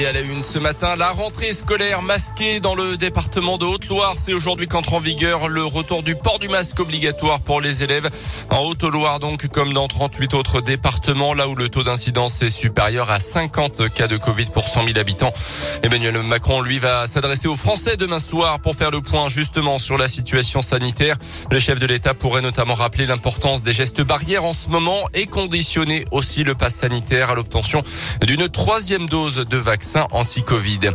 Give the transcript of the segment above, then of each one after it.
Et à la une ce matin, la rentrée scolaire masquée dans le département de Haute-Loire. C'est aujourd'hui qu'entre en vigueur le retour du port du masque obligatoire pour les élèves. En Haute-Loire donc, comme dans 38 autres départements, là où le taux d'incidence est supérieur à 50 cas de Covid pour 100 000 habitants. Emmanuel Macron, lui, va s'adresser aux Français demain soir pour faire le point justement sur la situation sanitaire. Le chef de l'État pourrait notamment rappeler l'importance des gestes barrières en ce moment et conditionner aussi le pass sanitaire à l'obtention d'une troisième dose de vaccin anti-Covid.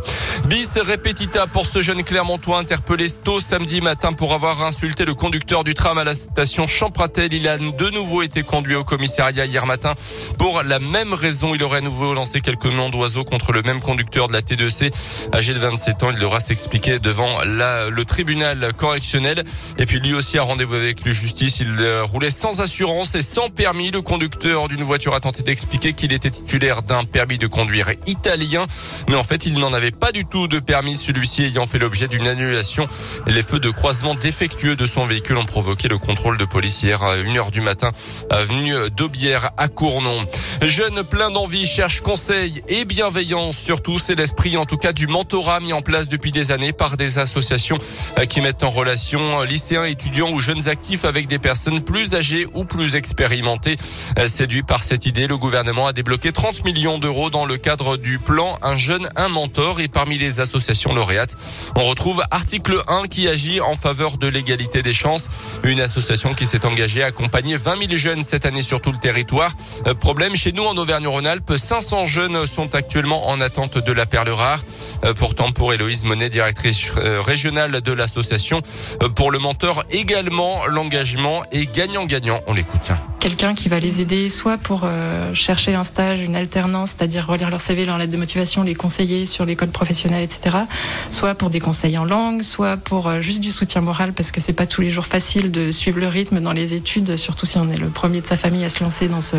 Bis repetita pour ce jeune Clermontois interpellé tôt samedi matin pour avoir insulté le conducteur du tram à la station Champratel. Il a de nouveau été conduit au commissariat hier matin pour la même raison. Il aurait à nouveau lancé quelques noms d'oiseaux contre le même conducteur de la T2C. Âgé de 27 ans, il devra s'expliquer devant la, le tribunal correctionnel. Et puis lui aussi a rendez-vous avec la justice. Il euh, roulait sans assurance et sans permis. Le conducteur d'une voiture a tenté d'expliquer qu'il était titulaire d'un permis de conduire italien. Mais en fait, il n'en avait pas du tout de permis, celui-ci ayant fait l'objet d'une annulation. Les feux de croisement défectueux de son véhicule ont provoqué le contrôle de police hier à 1h du matin, avenue d'Aubière à Cournon. Jeune plein d'envie cherche conseil et bienveillance. Surtout, c'est l'esprit, en tout cas, du mentorat mis en place depuis des années par des associations qui mettent en relation lycéens, étudiants ou jeunes actifs avec des personnes plus âgées ou plus expérimentées. Séduit par cette idée, le gouvernement a débloqué 30 millions d'euros dans le cadre du plan un jeune, un mentor. Et parmi les associations lauréates, on retrouve Article 1 qui agit en faveur de l'égalité des chances. Une association qui s'est engagée à accompagner 20 000 jeunes cette année sur tout le territoire. Euh, problème chez nous en Auvergne-Rhône-Alpes, 500 jeunes sont actuellement en attente de la perle rare. Euh, pourtant, pour Héloïse Monet, directrice euh, régionale de l'association, pour le mentor également, l'engagement est gagnant-gagnant. On l'écoute quelqu'un qui va les aider soit pour euh, chercher un stage, une alternance, c'est-à-dire relire leur CV, leur lettre de motivation, les conseiller sur l'école professionnelle, etc. Soit pour des conseils en langue, soit pour euh, juste du soutien moral parce que c'est pas tous les jours facile de suivre le rythme dans les études, surtout si on est le premier de sa famille à se lancer dans ce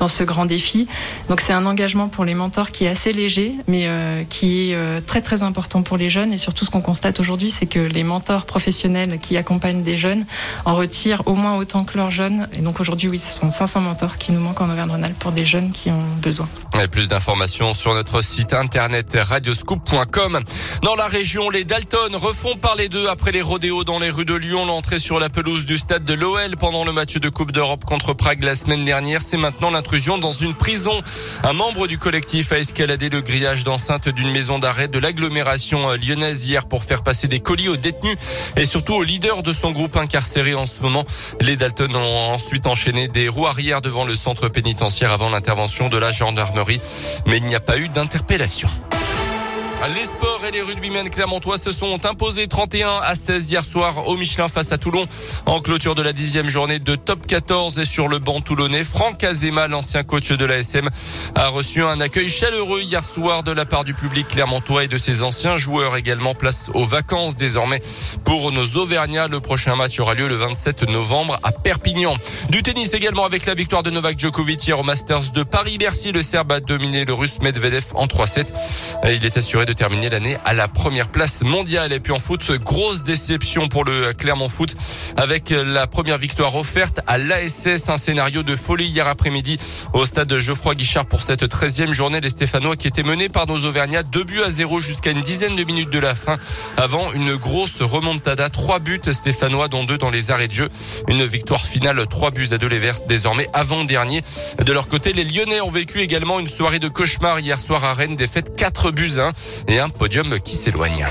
dans ce grand défi. Donc c'est un engagement pour les mentors qui est assez léger, mais euh, qui est très très important pour les jeunes et surtout ce qu'on constate aujourd'hui, c'est que les mentors professionnels qui accompagnent des jeunes en retirent au moins autant que leurs jeunes. Et donc aujourd'hui oui, ce sont 500 mentors qui nous manquent en Auvergne-Rhône-Alpes pour des jeunes qui ont besoin. Et plus d'informations sur notre site internet radioscoop.com. Dans la région, les Dalton refont parler d'eux après les rodéos dans les rues de Lyon. L'entrée sur la pelouse du stade de l'OL pendant le match de Coupe d'Europe contre Prague la semaine dernière. C'est maintenant l'intrusion dans une prison. Un membre du collectif a escaladé le grillage d'enceinte d'une maison d'arrêt de l'agglomération lyonnaise hier pour faire passer des colis aux détenus et surtout aux leaders de son groupe incarcéré en ce moment. Les Dalton ont ensuite enchaîné des roues arrière devant le centre pénitentiaire avant l'intervention de la gendarmerie. Mais il n'y a pas eu d'interpellation. Les sports et les rugbymen clermontois se sont imposés 31 à 16 hier soir au Michelin face à Toulon en clôture de la dixième journée de top 14 et sur le banc toulonnais. Franck Azema, l'ancien coach de l'ASM, a reçu un accueil chaleureux hier soir de la part du public clermontois et de ses anciens joueurs également. Place aux vacances désormais pour nos Auvergnats. Le prochain match aura lieu le 27 novembre à Perpignan. Du tennis également avec la victoire de Novak Djokovic hier au Masters de Paris-Bercy. Le Serbe a dominé le Russe Medvedev en 3-7. Il est assuré terminer l'année à la première place mondiale. Et puis en foot, grosse déception pour le Clermont Foot avec la première victoire offerte à l'ASS. Un scénario de folie hier après-midi au stade de Geoffroy Guichard pour cette 13e journée. Les Stéphanois qui étaient menés par nos Auvergnats, deux buts à zéro jusqu'à une dizaine de minutes de la fin avant une grosse remontada. Trois buts stéphanois dont deux dans les arrêts de jeu. Une victoire finale, trois buts à deux les Verts désormais avant-dernier. De leur côté, les Lyonnais ont vécu également une soirée de cauchemar hier soir à Rennes, défaite 4 buts 1 et un podium qui s'éloigne.